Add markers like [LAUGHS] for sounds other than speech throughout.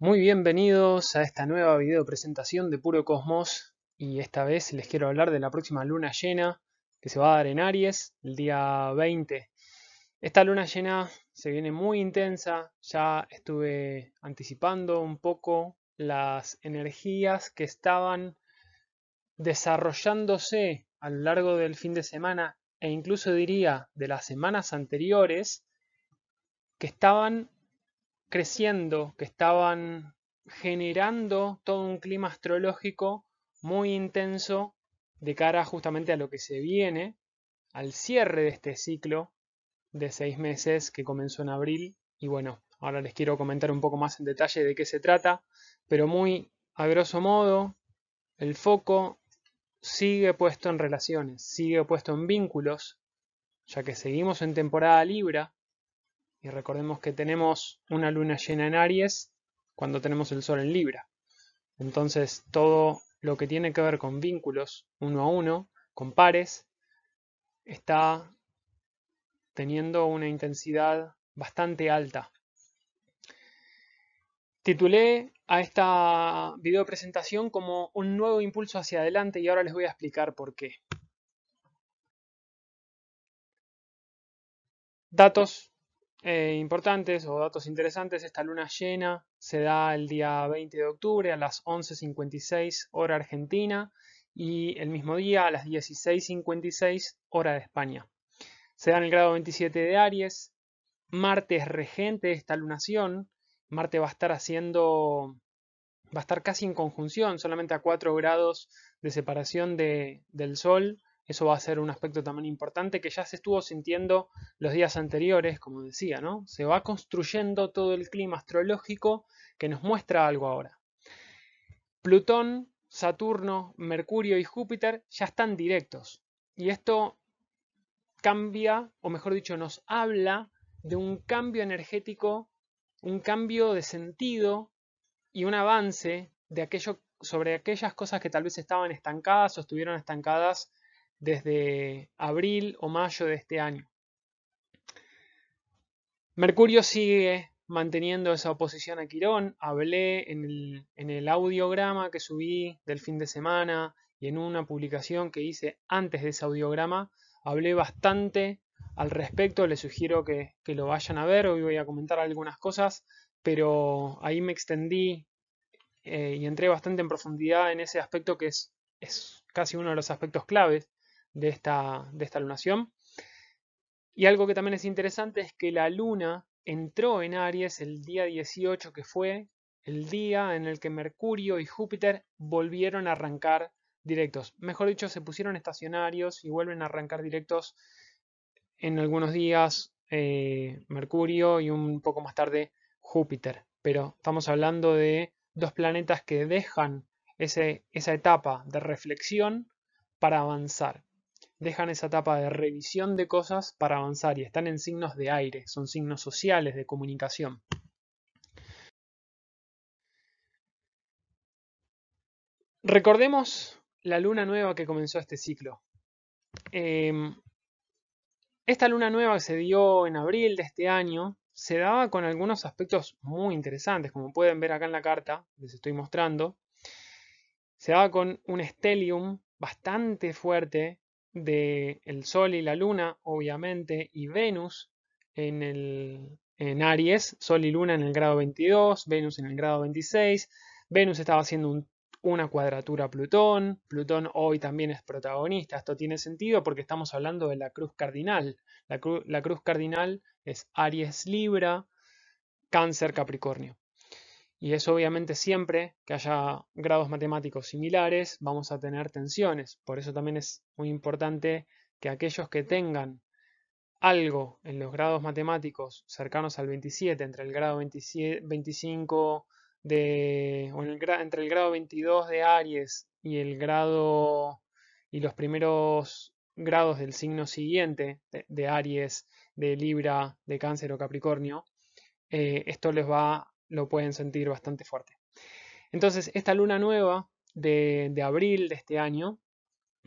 Muy bienvenidos a esta nueva video presentación de Puro Cosmos y esta vez les quiero hablar de la próxima luna llena que se va a dar en Aries el día 20. Esta luna llena se viene muy intensa, ya estuve anticipando un poco las energías que estaban desarrollándose a lo largo del fin de semana e incluso diría de las semanas anteriores que estaban creciendo, que estaban generando todo un clima astrológico muy intenso de cara justamente a lo que se viene, al cierre de este ciclo de seis meses que comenzó en abril. Y bueno, ahora les quiero comentar un poco más en detalle de qué se trata, pero muy a grosso modo, el foco sigue puesto en relaciones, sigue puesto en vínculos, ya que seguimos en temporada Libra, y recordemos que tenemos una luna llena en Aries cuando tenemos el Sol en Libra. Entonces todo lo que tiene que ver con vínculos uno a uno, con pares, está teniendo una intensidad bastante alta. Titulé a esta video presentación como un nuevo impulso hacia adelante y ahora les voy a explicar por qué. Datos eh, importantes o datos interesantes, esta luna llena se da el día 20 de octubre a las 11.56 hora argentina y el mismo día a las 16.56 hora de España. Se da en el grado 27 de Aries, Marte es regente de esta lunación, Marte va a estar haciendo, va a estar casi en conjunción, solamente a 4 grados de separación de, del Sol, eso va a ser un aspecto también importante que ya se estuvo sintiendo los días anteriores, como decía, ¿no? Se va construyendo todo el clima astrológico que nos muestra algo ahora. Plutón, Saturno, Mercurio y Júpiter ya están directos. Y esto cambia, o mejor dicho, nos habla de un cambio energético, un cambio de sentido y un avance de aquello, sobre aquellas cosas que tal vez estaban estancadas o estuvieron estancadas desde abril o mayo de este año. Mercurio sigue manteniendo esa oposición a Quirón. Hablé en el, en el, audiograma que subí del fin de semana y en una publicación que hice antes de ese audiograma. Hablé bastante al respecto. Les sugiero que, que lo vayan a ver. Hoy voy a comentar algunas cosas, pero ahí me extendí eh, y entré bastante en profundidad en ese aspecto que es, es casi uno de los aspectos claves de esta, de esta lunación. Y algo que también es interesante es que la luna entró en Aries el día 18, que fue el día en el que Mercurio y Júpiter volvieron a arrancar directos. Mejor dicho, se pusieron estacionarios y vuelven a arrancar directos en algunos días eh, Mercurio y un poco más tarde Júpiter. Pero estamos hablando de dos planetas que dejan ese, esa etapa de reflexión para avanzar dejan esa etapa de revisión de cosas para avanzar y están en signos de aire, son signos sociales de comunicación. Recordemos la luna nueva que comenzó este ciclo. Em, esta luna nueva que se dio en abril de este año se daba con algunos aspectos muy interesantes, como pueden ver acá en la carta, les estoy mostrando. Se daba con un stellium bastante fuerte de el Sol y la Luna, obviamente, y Venus en, el, en Aries, Sol y Luna en el grado 22, Venus en el grado 26, Venus estaba haciendo una cuadratura a Plutón, Plutón hoy también es protagonista, esto tiene sentido porque estamos hablando de la cruz cardinal, la, la cruz cardinal es Aries Libra, Cáncer Capricornio. Y eso obviamente siempre que haya grados matemáticos similares vamos a tener tensiones. Por eso también es muy importante que aquellos que tengan algo en los grados matemáticos cercanos al 27, entre el grado 25 de, o entre el grado 22 de Aries y el grado y los primeros grados del signo siguiente de, Aries, de Libra, de Cáncer o Capricornio, eh, esto les va lo pueden sentir bastante fuerte. Entonces, esta luna nueva de, abril de este año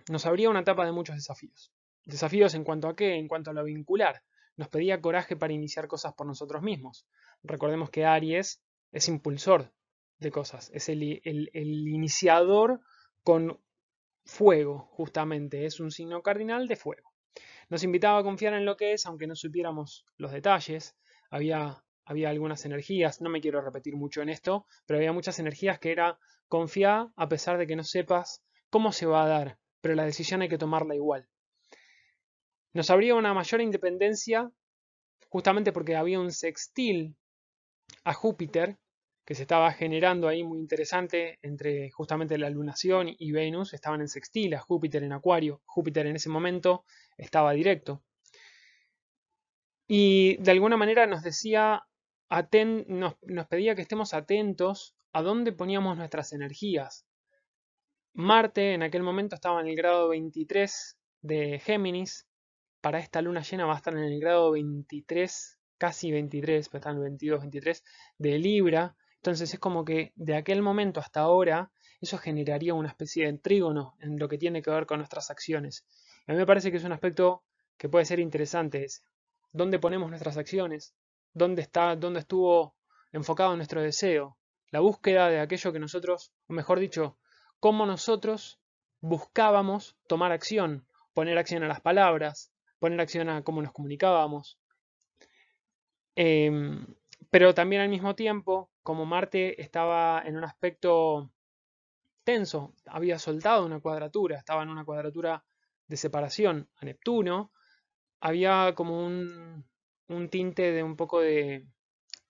nos abría una etapa de muchos desafíos. Desafíos en cuanto a qué? En cuanto a lo vincular. Nos pedía coraje para iniciar cosas por nosotros mismos. Recordemos que Aries es impulsor de cosas. Es el, iniciador con fuego, justamente. Es un signo cardinal de fuego. Nos invitaba a confiar en lo que es, aunque no supiéramos los detalles. Había, había algunas energías, no me quiero repetir mucho en esto, pero había muchas energías que era confiar a pesar de que no sepas cómo se va a dar, pero la decisión hay que tomarla igual. Nos habría una mayor independencia justamente porque había un sextil a Júpiter que se estaba generando ahí muy interesante entre justamente la lunación y Venus, estaban en sextil a Júpiter en Acuario, Júpiter en ese momento estaba directo. Y de alguna manera nos decía, nos, pedía que estemos atentos a dónde poníamos nuestras energías. Marte en aquel momento estaba en el grado 23 de Géminis, para esta luna llena va a estar en el grado 23, casi 23, pero está en el 22, 23 de Libra. Entonces es como que de aquel momento hasta ahora eso generaría una especie de trígono en lo que tiene que ver con nuestras acciones. a mí me parece que es un aspecto que puede ser interesante ese. ¿Dónde ponemos nuestras acciones? ¿Dónde está, dónde estuvo enfocado nuestro deseo? La búsqueda de aquello que nosotros, o mejor dicho, cómo nosotros buscábamos tomar acción, poner acción a las palabras, poner acción a cómo nos comunicábamos. Em, pero también al mismo tiempo, como Marte estaba en un aspecto tenso, había soltado una cuadratura, estaba en una cuadratura de separación a Neptuno, había como un, tinte de un poco de,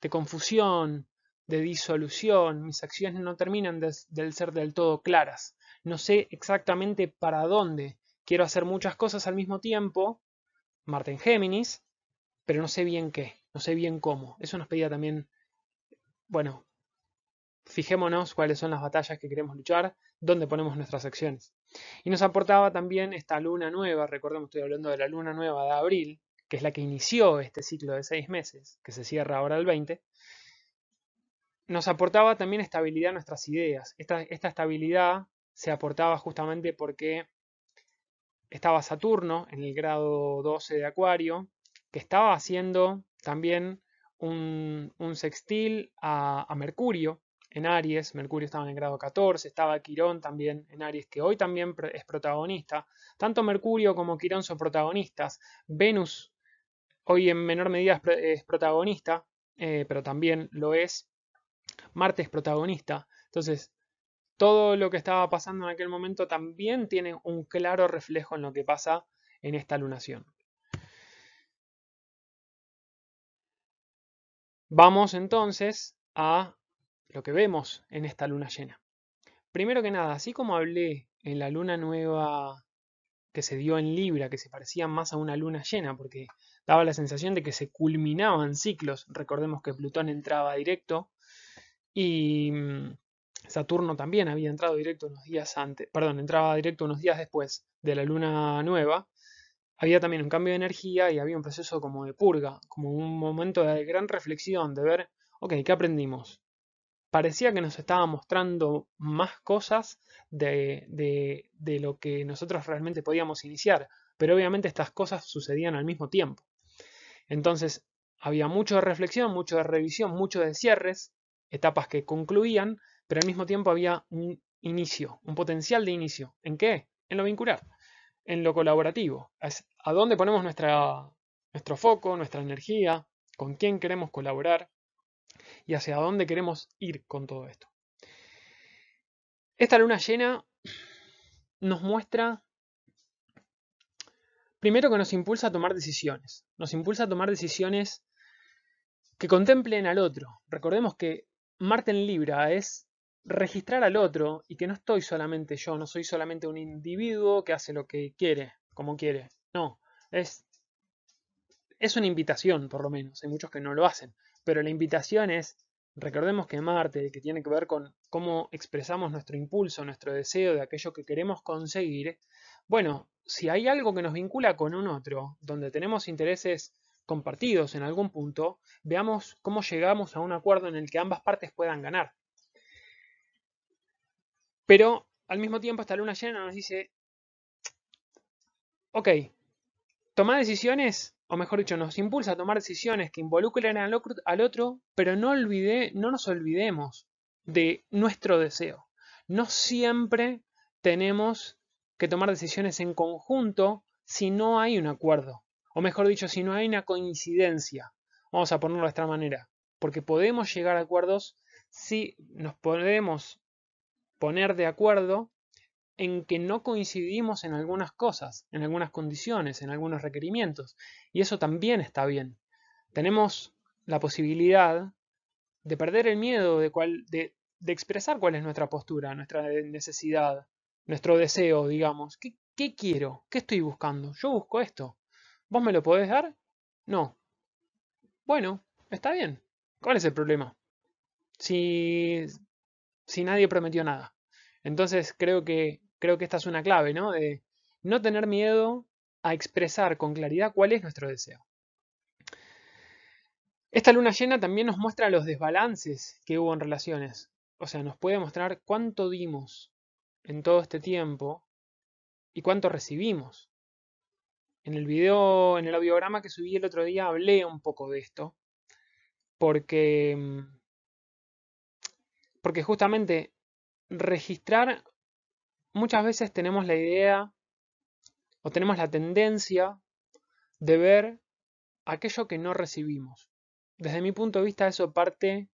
confusión, de disolución, mis acciones no terminan de, ser del todo claras, no sé exactamente para dónde, quiero hacer muchas cosas al mismo tiempo, Marte en Géminis, pero no sé bien qué, no sé bien cómo. Eso nos pedía también, bueno, fijémonos cuáles son las batallas que queremos luchar, dónde ponemos nuestras acciones. Y nos aportaba también esta luna nueva, recordemos, estoy hablando de la luna nueva de abril, que es la que inició este ciclo de seis meses, que se cierra ahora el 20, nos aportaba también estabilidad a nuestras ideas. Esta, esta estabilidad se aportaba justamente porque estaba Saturno en el grado 12 de Acuario, que estaba haciendo también un, sextil a, Mercurio en Aries. Mercurio estaba en el grado 14, estaba Quirón también en Aries, que hoy también es protagonista. Tanto Mercurio como Quirón son protagonistas. Venus hoy en menor medida es, protagonista, eh, pero también lo es. Marte es protagonista. Entonces, todo lo que estaba pasando en aquel momento también tiene un claro reflejo en lo que pasa en esta lunación. Vamos entonces a lo que vemos en esta luna llena. Primero que nada, así como hablé en la luna nueva que se dio en Libra, que se parecía más a una luna llena, porque daba la sensación de que se culminaban ciclos. Recordemos que Plutón entraba directo y mm, Saturno también había entrado directo unos días antes, perdón, entraba directo unos días después de la luna nueva. Había también un cambio de energía y había un proceso como de purga, como un momento de gran reflexión, de ver, ok, ¿qué aprendimos? Parecía que nos estaba mostrando más cosas de, de, lo que nosotros realmente podíamos iniciar, pero obviamente estas cosas sucedían al mismo tiempo. Entonces, había mucho de reflexión, mucho de revisión, mucho de cierres, etapas que concluían, pero al mismo tiempo había un inicio, un potencial de inicio. ¿En qué? En lo vincular, en lo colaborativo. ¿A dónde ponemos nuestra, nuestro foco, nuestra energía? ¿Con quién queremos colaborar? ¿Y hacia dónde queremos ir con todo esto? Esta luna llena nos muestra, primero que nos impulsa a tomar decisiones, nos impulsa a tomar decisiones que contemplen al otro. Recordemos que Marte en Libra es registrar al otro y que no estoy solamente yo, no soy solamente un individuo que hace lo que quiere, como quiere. No, es, es una invitación, por lo menos. Hay muchos que no lo hacen. Pero la invitación es, recordemos que Marte, que tiene que ver con cómo expresamos nuestro impulso, nuestro deseo de aquello que queremos conseguir, bueno, si hay algo que nos vincula con un otro, donde tenemos intereses compartidos en algún punto, veamos cómo llegamos a un acuerdo en el que ambas partes puedan ganar. Pero al mismo tiempo esta luna llena nos dice, ok, toma decisiones, o mejor dicho, nos impulsa a tomar decisiones que involucren al otro, pero no, olvide, no nos olvidemos de nuestro deseo. No siempre tenemos que tomar decisiones en conjunto si no hay un acuerdo, o mejor dicho, si no hay una coincidencia. Vamos a ponerlo de esta manera, porque podemos llegar a acuerdos si nos podemos poner de acuerdo en que no coincidimos en algunas cosas, en algunas condiciones, en algunos requerimientos. Y eso también está bien. Tenemos la posibilidad de perder el miedo de, cual, de, expresar cuál es nuestra postura, nuestra necesidad, nuestro deseo, digamos. ¿Qué, ¿Qué quiero? ¿Qué estoy buscando? Yo busco esto. ¿Vos me lo podés dar? No. Bueno, está bien. ¿Cuál es el problema? Si, si nadie prometió nada. Entonces creo que creo que esta es una clave, ¿no? De no tener miedo a expresar con claridad cuál es nuestro deseo. Esta luna llena también nos muestra los desbalances que hubo en relaciones. O sea, nos puede mostrar cuánto dimos en todo este tiempo y cuánto recibimos. En el video, en el audiograma que subí el otro día, hablé un poco de esto. Porque, mm, porque justamente registrar muchas veces tenemos la idea o tenemos la tendencia de ver aquello que no recibimos. Desde mi punto de vista eso parte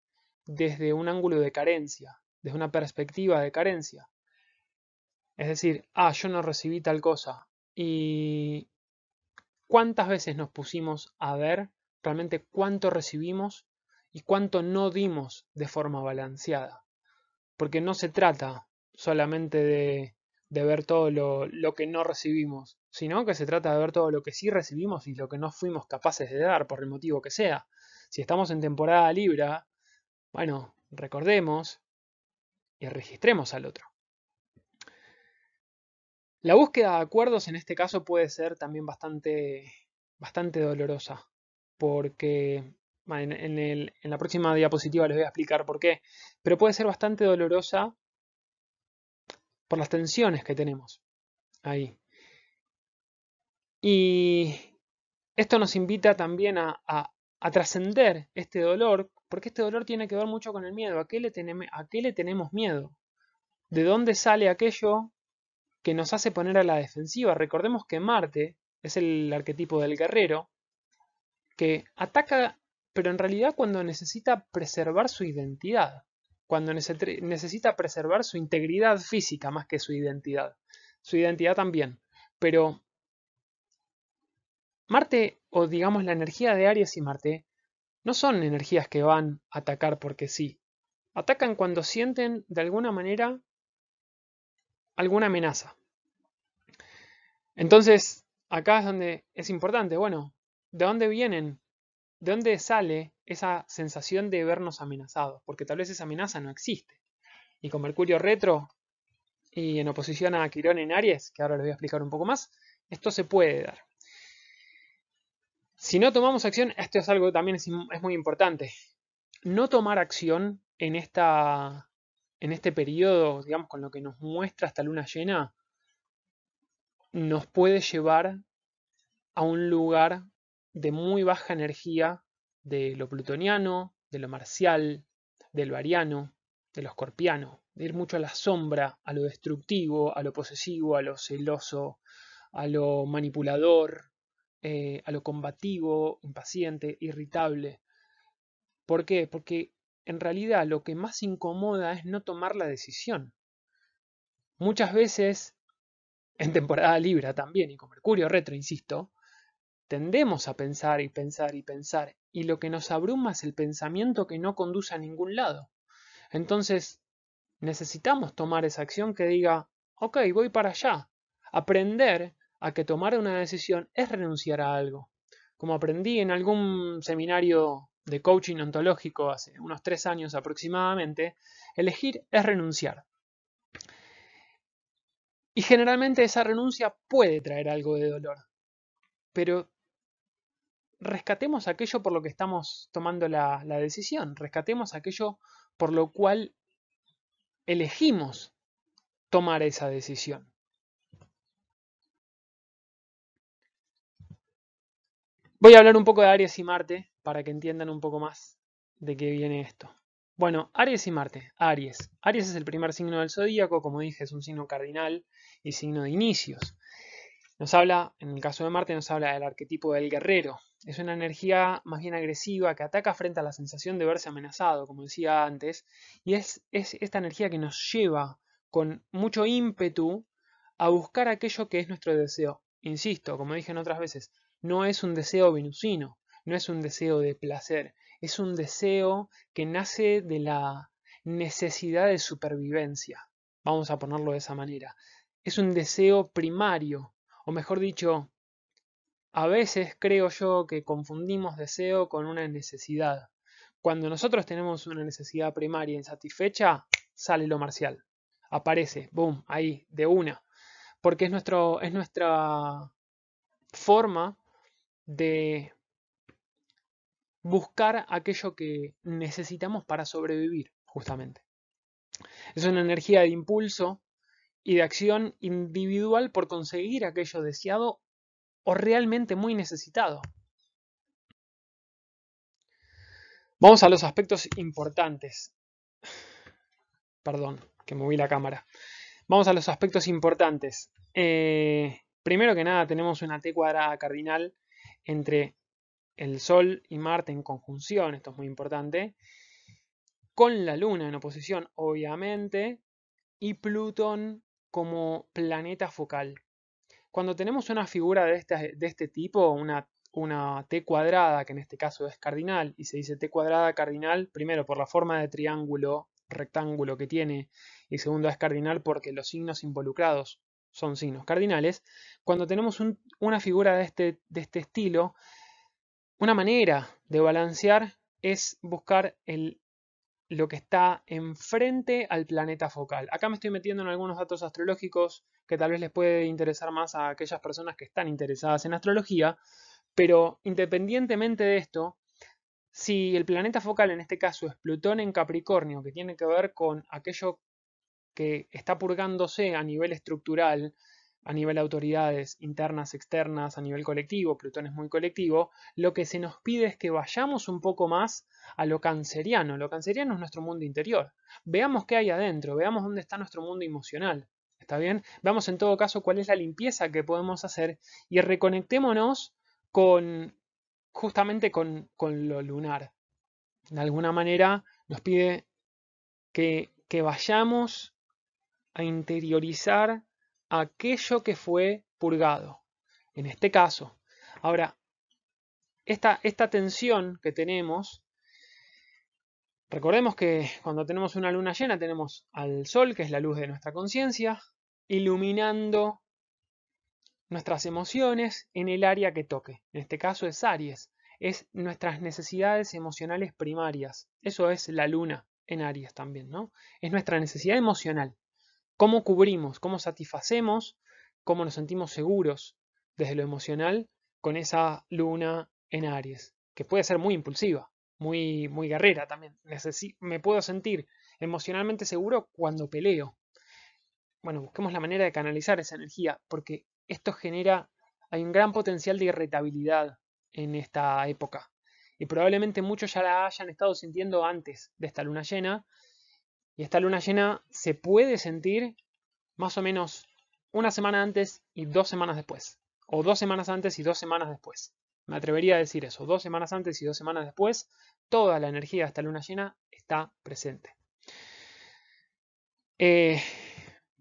desde un ángulo de carencia, desde una perspectiva de carencia. Es decir, ah, yo no recibí tal cosa. ¿Y cuántas veces nos pusimos a ver realmente cuánto recibimos y cuánto no dimos de forma balanceada? Porque no se trata solamente de, ver todo lo, que no recibimos, sino que se trata de ver todo lo que sí recibimos y lo que no fuimos capaces de dar, por el motivo que sea. Si estamos en temporada Libra, bueno, recordemos y registremos al otro. La búsqueda de acuerdos en este caso puede ser también bastante, bastante dolorosa, porque en, en la próxima diapositiva les voy a explicar por qué, pero puede ser bastante dolorosa por las tensiones que tenemos ahí. Y esto nos invita también a, trascender este dolor, porque este dolor tiene que ver mucho con el miedo. ¿A qué, le ¿A qué le tenemos miedo? ¿De dónde sale aquello que nos hace poner a la defensiva? Recordemos que Marte es el arquetipo del guerrero, que ataca, pero en realidad cuando necesita preservar su identidad cuando necesita preservar su integridad física más que su identidad. Su identidad también. Pero Marte, o digamos la energía de Aries y Marte, no son energías que van a atacar porque sí. Atacan cuando sienten de alguna manera alguna amenaza. Entonces, acá es donde es importante, bueno, ¿de dónde vienen ¿De dónde sale esa sensación de vernos amenazados? Porque tal vez esa amenaza no existe. Y con Mercurio retro y en oposición a Quirón en Aries, que ahora les voy a explicar un poco más, esto se puede dar. Si no tomamos acción, esto es algo que también es, muy importante. No tomar acción en, esta, en este periodo, digamos, con lo que nos muestra esta luna llena, nos puede llevar a un lugar de muy baja energía de lo plutoniano, de lo marcial, del variano, de lo escorpiano, de ir mucho a la sombra, a lo destructivo, a lo posesivo, a lo celoso, a lo manipulador, eh, a lo combativo, impaciente, irritable. ¿Por qué? Porque en realidad lo que más incomoda es no tomar la decisión. Muchas veces, en temporada Libra también, y con Mercurio retro, insisto, Tendemos a pensar y pensar y pensar, y lo que nos abruma es el pensamiento que no conduce a ningún lado. Entonces, necesitamos tomar esa acción que diga, ok, voy para allá. Aprender a que tomar una decisión es renunciar a algo. Como aprendí en algún seminario de coaching ontológico hace unos tres años aproximadamente, elegir es renunciar. Y generalmente esa renuncia puede traer algo de dolor, pero rescatemos aquello por lo que estamos tomando la, decisión, rescatemos aquello por lo cual elegimos tomar esa decisión. Voy a hablar un poco de Aries y Marte para que entiendan un poco más de qué viene esto. Bueno, Aries y Marte. Aries. Aries es el primer signo del zodíaco, como dije, es un signo cardinal y signo de inicios. Nos habla, en el caso de Marte, nos habla del arquetipo del guerrero. Es una energía más bien agresiva que ataca frente a la sensación de verse amenazado, como decía antes, y es, es esta energía que nos lleva con mucho ímpetu a buscar aquello que es nuestro deseo. Insisto, como dije en otras veces, no es un deseo venusino, no es un deseo de placer, es un deseo que nace de la necesidad de supervivencia. Vamos a ponerlo de esa manera. Es un deseo primario, o mejor dicho, a veces creo yo que confundimos deseo con una necesidad. Cuando nosotros tenemos una necesidad primaria insatisfecha, sale lo marcial. Aparece, boom, ahí, de una. Porque es, nuestro, es nuestra forma de buscar aquello que necesitamos para sobrevivir, justamente. Es una energía de impulso y de acción individual por conseguir aquello deseado o realmente muy necesitado. Vamos a los aspectos importantes. Perdón, que moví la cámara. Vamos a los aspectos importantes. Eh, primero que nada tenemos una T cuadrada cardinal entre el Sol y Marte en conjunción, esto es muy importante, con la Luna en oposición, obviamente, y Plutón como planeta focal. Cuando tenemos una figura de este, tipo, una, T cuadrada, que en este caso es cardinal, y se dice T cuadrada cardinal, primero por la forma de triángulo, rectángulo que tiene, y segundo es cardinal porque los signos involucrados son signos cardinales, cuando tenemos una figura este, de este estilo, una manera de balancear es buscar el, lo que está enfrente al planeta focal. Acá me estoy metiendo en algunos datos astrológicos que tal vez les puede interesar más a aquellas personas que están interesadas en astrología, pero independientemente de esto, si el planeta focal en este caso es Plutón en Capricornio, que tiene que ver con aquello que está purgándose a nivel estructural, a nivel de autoridades internas, externas, a nivel colectivo, Plutón es muy colectivo, lo que se nos pide es que vayamos un poco más a lo canceriano. Lo canceriano es nuestro mundo interior. Veamos qué hay adentro, veamos dónde está nuestro mundo emocional. ¿Está bien? Veamos en todo caso cuál es la limpieza que podemos hacer y reconectémonos con justamente con, con lo lunar. De alguna manera nos pide que, que vayamos a interiorizar aquello que fue purgado. En este caso. Ahora, esta, esta tensión que tenemos, recordemos que cuando tenemos una luna llena tenemos al sol, que es la luz de nuestra conciencia, iluminando nuestras emociones en el área que toque. En este caso es Aries, es nuestras necesidades emocionales primarias. Eso es la luna en Aries también, ¿no? Es nuestra necesidad emocional cómo cubrimos, cómo satisfacemos, cómo nos sentimos seguros desde lo emocional con esa luna en Aries, que puede ser muy impulsiva, muy, muy guerrera también. me puedo sentir emocionalmente seguro cuando peleo. Bueno, busquemos la manera de canalizar esa energía, porque esto genera, hay un gran potencial de irritabilidad en esta época. Y probablemente muchos ya la hayan estado sintiendo antes de esta luna llena y esta luna llena se puede sentir más o menos una semana antes y dos semanas después. O dos semanas antes y dos semanas después. Me atrevería a decir eso. Dos semanas antes y dos semanas después, toda la energía de esta luna llena está presente. Eh,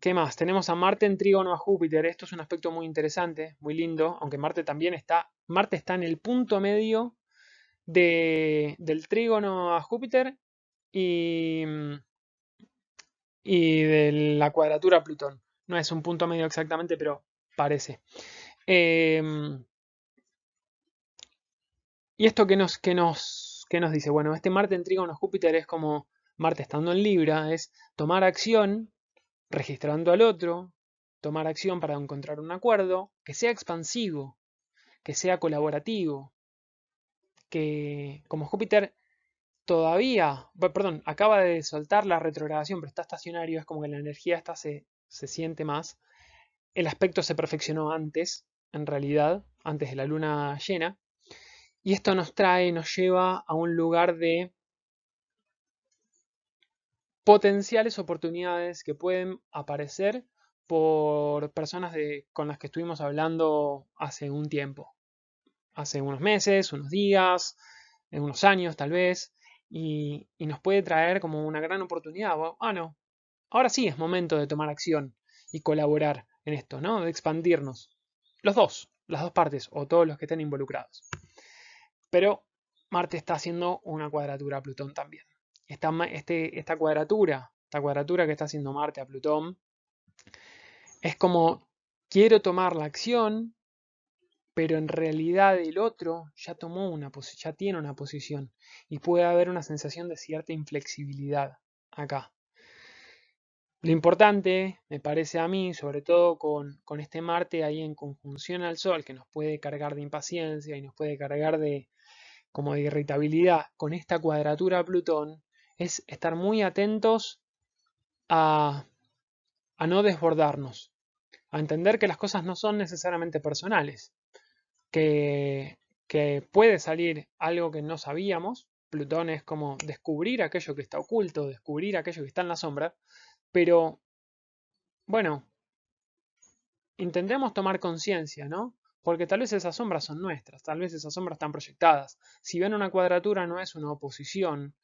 ¿Qué más? Tenemos a Marte en trígono a Júpiter. Esto es un aspecto muy interesante, muy lindo, aunque Marte también está. Marte está en el punto medio del trígono a Júpiter y, y de la cuadratura Plutón. No es un punto medio exactamente, pero parece. Em, ¿Y esto qué nos, nos, nos dice? Bueno, este Marte en trígono Júpiter es como Marte estando en Libra, es tomar acción registrando al otro, tomar acción para encontrar un acuerdo que sea expansivo, que sea colaborativo, que como Júpiter todavía, perdón, acaba de soltar la retrogradación, pero está estacionario, es como que la energía está se, se siente más. El aspecto se perfeccionó antes, en realidad, antes de la luna llena. Y esto nos trae, nos lleva a un lugar de potenciales oportunidades que pueden aparecer por personas de, con las que estuvimos hablando hace un tiempo, hace unos meses, unos días, unos años tal vez, y, nos puede traer como una gran oportunidad. Ah, no, ahora sí es momento de tomar acción y colaborar en esto, ¿no? De expandirnos. Los dos, las dos partes, o todos los que estén involucrados. Pero Marte está haciendo una cuadratura a Plutón también. Esta, este, esta cuadratura, esta cuadratura que está haciendo Marte a Plutón, es como quiero tomar la acción, pero en realidad el otro ya tomó una ya tiene una posición y puede haber una sensación de cierta inflexibilidad acá. Lo importante, me parece a mí, sobre todo con, con, este Marte ahí en conjunción al Sol, que nos puede cargar de impaciencia y nos puede cargar de como de irritabilidad, con esta cuadratura Plutón, es estar muy atentos a, a no desbordarnos, a entender que las cosas no son necesariamente personales, que, puede salir algo que no sabíamos, Plutón es como descubrir aquello que está oculto, descubrir aquello que está en la sombra, pero bueno, intentemos tomar conciencia, ¿no? Porque tal vez esas sombras son nuestras, tal vez esas sombras están proyectadas. Si ven una cuadratura no es una oposición,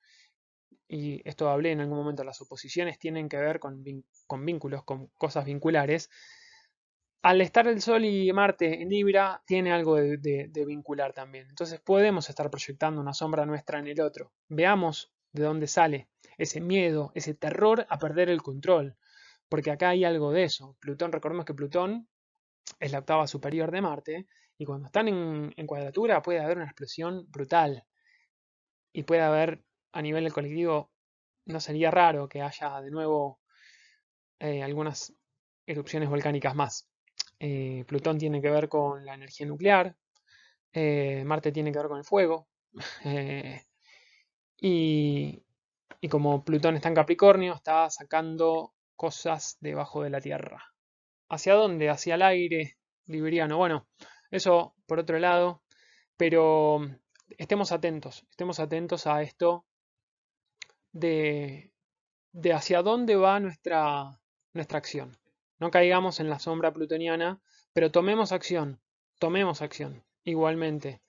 y esto hablé en algún momento, las oposiciones tienen que ver con, vínculos, con cosas vinculares, al estar el Sol y Marte en Libra, tiene algo de, vincular también. Entonces podemos estar proyectando una sombra nuestra en el otro. Veamos de dónde sale ese miedo, ese terror a perder el control. Porque acá hay algo de eso. Plutón, recordemos que Plutón es la octava superior de Marte, y cuando están en cuadratura puede haber una explosión brutal. Y puede haber a nivel del colectivo no sería raro que haya de nuevo eh, algunas erupciones volcánicas más. Eh, Plutón tiene que ver con la energía nuclear, eh, Marte tiene que ver con el fuego, [LAUGHS] y, y como Plutón está en Capricornio, está sacando cosas debajo de la Tierra. ¿Hacia dónde? Hacia el aire libriano. Bueno, eso por otro lado, pero estemos atentos, estemos atentos a esto de, de hacia dónde va nuestra, nuestra acción. No caigamos en la sombra plutoniana, pero tomemos acción, tomemos acción, igualmente.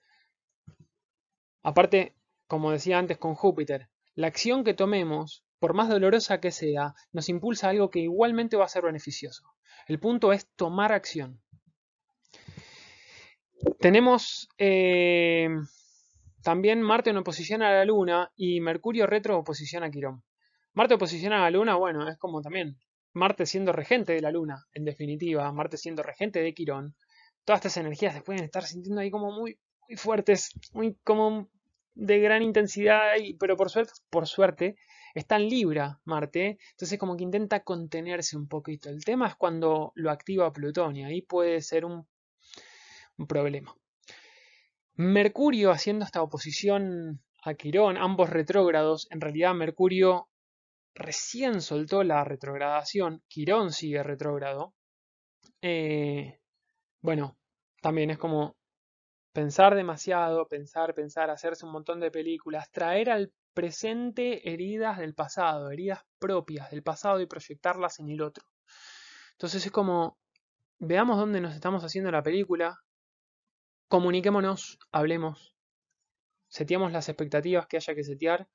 Aparte, como decía antes con Júpiter, la acción que tomemos, por más dolorosa que sea, nos impulsa a algo que igualmente va a ser beneficioso. El punto es tomar acción. Tenemos eh, también Marte en oposición a la Luna y Mercurio retro oposición a Quirón. Marte oposición a la Luna, bueno, es como también Marte siendo regente de la Luna, en definitiva, Marte siendo regente de Quirón. Todas estas energías se pueden estar sintiendo ahí como muy, muy fuertes, muy como de gran intensidad, pero por suerte, por suerte está en Libra Marte, entonces como que intenta contenerse un poquito. El tema es cuando lo activa Plutón y ahí puede ser un, un problema. Mercurio haciendo esta oposición a Quirón, ambos retrógrados, en realidad Mercurio recién soltó la retrogradación, Quirón sigue retrógrado. Eh, bueno, también es como pensar demasiado, pensar, pensar, hacerse un montón de películas, traer al presente heridas del pasado, heridas propias del pasado y proyectarlas en el otro. Entonces es como, veamos dónde nos estamos haciendo la película, comuniquémonos, hablemos, seteamos las expectativas que haya que setear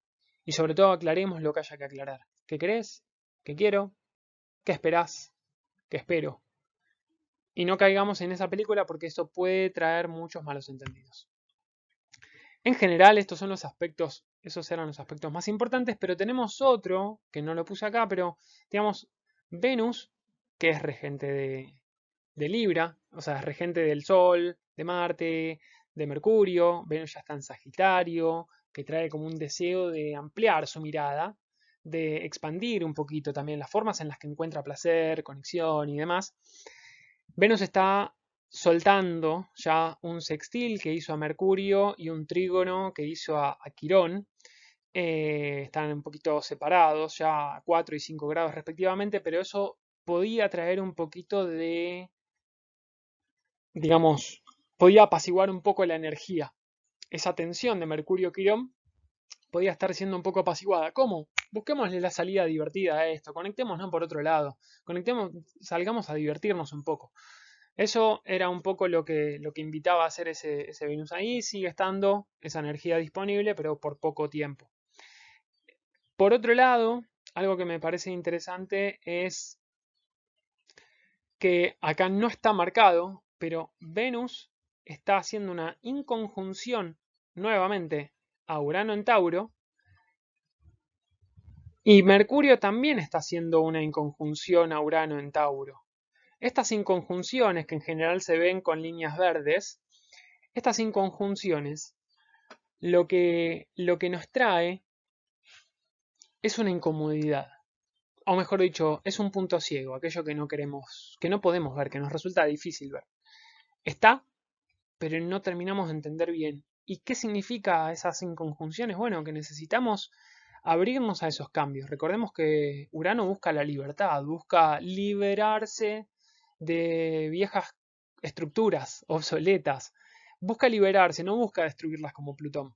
y sobre todo aclaremos lo que haya que aclarar. ¿Qué crees? ¿Qué quiero? ¿Qué esperás? ¿Qué espero? Y no caigamos en esa película porque eso puede traer muchos malos entendidos. En general, estos son los aspectos, esos eran los aspectos más importantes, pero tenemos otro, que no lo puse acá, pero digamos, Venus, que es regente de, de Libra, o sea, es regente del Sol, de Marte, de Mercurio, Venus ya está en Sagitario, que trae como un deseo de ampliar su mirada, de expandir un poquito también las formas en las que encuentra placer, conexión y demás. Venus está soltando ya un sextil que hizo a Mercurio y un trígono que hizo a, Quirón. Eh, están un poquito separados, ya a 4 y 5 grados respectivamente, pero eso podía traer un poquito de, digamos, podía apaciguar un poco la energía. Esa tensión de Mercurio-Quirón podía estar siendo un poco apaciguada. ¿Cómo? Busquémosle la salida divertida a esto, conectémonos por otro lado, conectemos, salgamos a divertirnos un poco. Eso era un poco lo que, lo que invitaba a hacer ese, ese Venus ahí, sigue estando esa energía disponible, pero por poco tiempo. Por otro lado, algo que me parece interesante es que acá no está marcado, pero Venus está haciendo una inconjunción nuevamente a Urano en Tauro. Y Mercurio también está haciendo una inconjunción a Urano en Tauro. Estas inconjunciones, que en general se ven con líneas verdes, estas inconjunciones lo que, lo que nos trae es una incomodidad. O mejor dicho, es un punto ciego, aquello que no queremos, que no podemos ver, que nos resulta difícil ver. Está, pero no terminamos de entender bien. ¿Y qué significa esas inconjunciones? Bueno, que necesitamos abrirnos a esos cambios. Recordemos que Urano busca la libertad, busca liberarse de viejas estructuras obsoletas. Busca liberarse, no busca destruirlas como Plutón.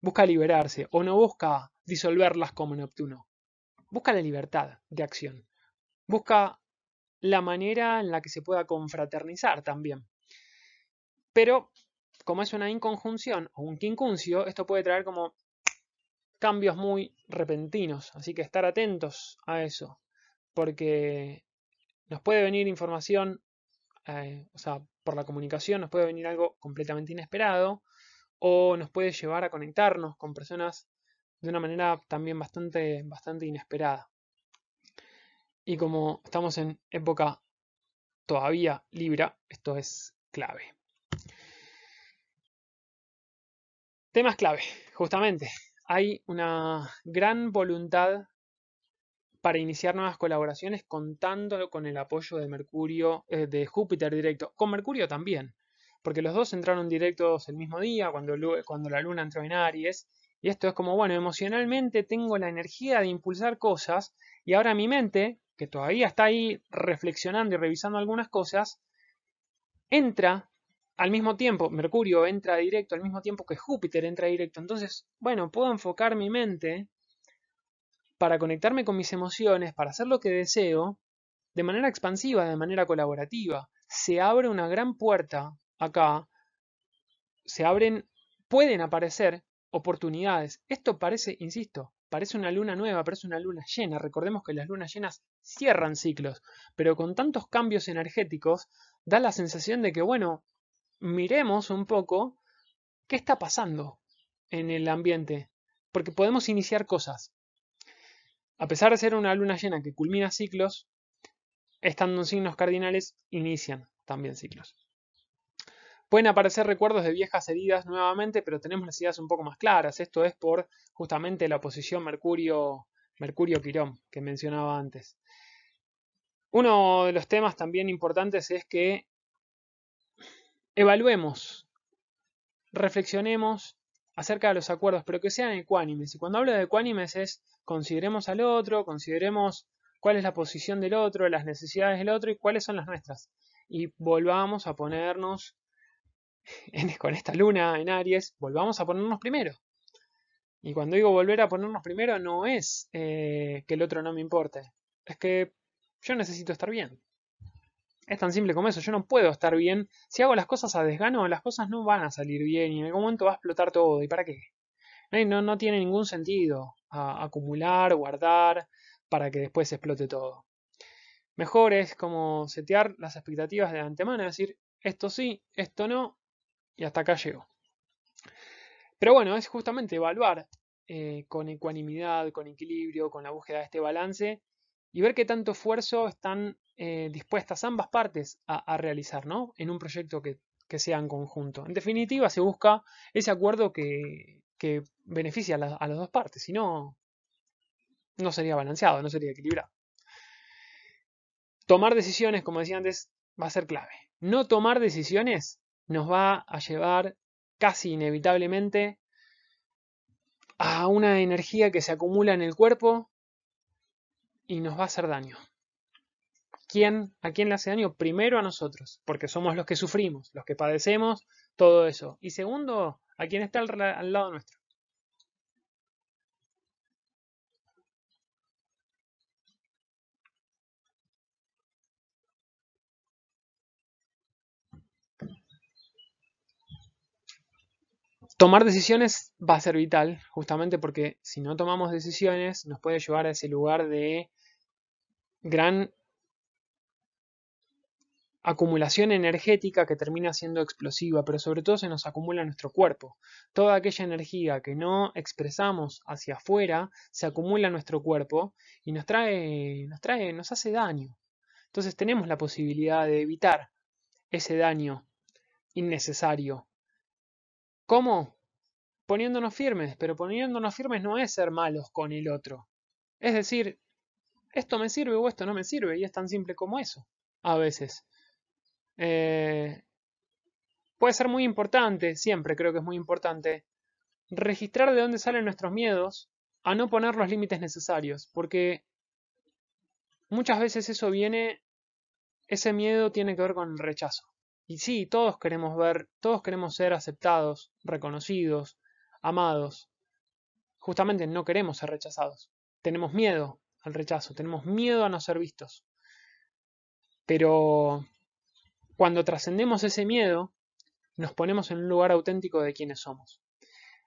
Busca liberarse o no busca disolverlas como Neptuno. Busca la libertad de acción. Busca la manera en la que se pueda confraternizar también. Pero, como es una inconjunción o un quincuncio, esto puede traer como cambios muy repentinos. Así que estar atentos a eso. Porque nos puede venir información, eh, o sea, por la comunicación nos puede venir algo completamente inesperado o nos puede llevar a conectarnos con personas de una manera también bastante, bastante inesperada. Y como estamos en época todavía Libra, esto es clave. Temas clave, justamente. Hay una gran voluntad para iniciar nuevas colaboraciones contando con el apoyo de Mercurio, eh, de Júpiter directo, con Mercurio también, porque los dos entraron directos el mismo día, cuando, cuando la Luna entró en Aries, y esto es como, bueno, emocionalmente tengo la energía de impulsar cosas y ahora mi mente, que todavía está ahí reflexionando y revisando algunas cosas, entra al mismo tiempo, Mercurio entra directo al mismo tiempo que Júpiter entra directo. Entonces, bueno, puedo enfocar mi mente para conectarme con mis emociones, para hacer lo que deseo, de manera expansiva, de manera colaborativa. Se abre una gran puerta acá, se abren, pueden aparecer oportunidades. Esto parece, insisto, parece una luna nueva, parece una luna llena. Recordemos que las lunas llenas cierran ciclos, pero con tantos cambios energéticos da la sensación de que, bueno, miremos un poco qué está pasando en el ambiente, porque podemos iniciar cosas. A pesar de ser una luna llena que culmina ciclos, estando en signos cardinales, inician también ciclos. Pueden aparecer recuerdos de viejas heridas nuevamente, pero tenemos las ideas un poco más claras. Esto es por justamente la oposición Mercurio, Mercurio-Quirón que mencionaba antes. Uno de los temas también importantes es que evaluemos, reflexionemos acerca de los acuerdos, pero que sean ecuánimes. Y cuando hablo de ecuánimes es consideremos al otro, consideremos cuál es la posición del otro, las necesidades del otro y cuáles son las nuestras. Y volvamos a ponernos [LAUGHS] con esta luna en Aries, volvamos a ponernos primero. Y cuando digo volver a ponernos primero, no es eh, que el otro no me importe, es que yo necesito estar bien. Es tan simple como eso, yo no puedo estar bien. Si hago las cosas a desgano, las cosas no van a salir bien y en algún momento va a explotar todo. ¿Y para qué? No, no tiene ningún sentido acumular, guardar, para que después explote todo. Mejor es como setear las expectativas de antemano, decir, esto sí, esto no, y hasta acá llego. Pero bueno, es justamente evaluar eh, con ecuanimidad, con equilibrio, con la búsqueda de este balance y ver qué tanto esfuerzo están eh, dispuestas ambas partes a, realizar ¿no? en un proyecto que, sea en conjunto. En definitiva, se busca ese acuerdo que, que beneficia a, a las dos partes, si no, no sería balanceado, no sería equilibrado. Tomar decisiones, como decía antes, va a ser clave. No tomar decisiones nos va a llevar casi inevitablemente a una energía que se acumula en el cuerpo y nos va a hacer daño. ¿quién, ¿a quién le hace daño? Primero a nosotros, porque somos los que sufrimos, los que padecemos todo eso. Y segundo, a quien está al, al lado nuestro. Tomar decisiones va a ser vital, justamente porque si no tomamos decisiones nos puede llevar a ese lugar de gran acumulación energética que termina siendo explosiva, pero sobre todo se nos acumula en nuestro cuerpo. Toda aquella energía que no expresamos hacia afuera se acumula en nuestro cuerpo y nos trae, nos trae, nos hace daño. Entonces tenemos la posibilidad de evitar ese daño innecesario. ¿Cómo? Poniéndonos firmes, pero poniéndonos firmes no es ser malos con el otro. Es decir, esto me sirve o esto no me sirve, y es tan simple como eso, a veces. Eh, puede ser muy importante, siempre creo que es muy importante, registrar de dónde salen nuestros miedos a no poner los límites necesarios, porque muchas veces eso viene, ese miedo tiene que ver con el rechazo. Y sí, todos queremos ver, todos queremos ser aceptados, reconocidos, amados. Justamente no queremos ser rechazados. Tenemos miedo al rechazo, tenemos miedo a no ser vistos. Pero cuando trascendemos ese miedo, nos ponemos en un lugar auténtico de quienes somos.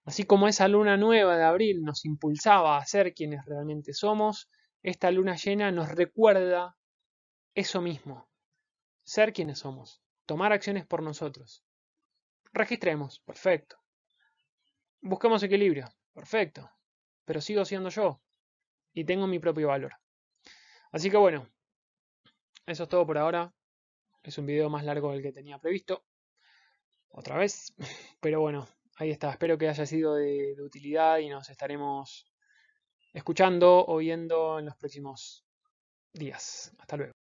Así como esa luna nueva de abril nos impulsaba a ser quienes realmente somos, esta luna llena nos recuerda eso mismo, ser quienes somos, tomar acciones por nosotros. Registremos, perfecto. Busquemos equilibrio, perfecto. Pero sigo siendo yo y tengo mi propio valor. Así que bueno, eso es todo por ahora. Es un video más largo del que tenía previsto. Otra vez. [LAUGHS] Pero bueno, ahí está. Espero que haya sido de, utilidad y nos estaremos escuchando o viendo en los próximos días. Hasta luego.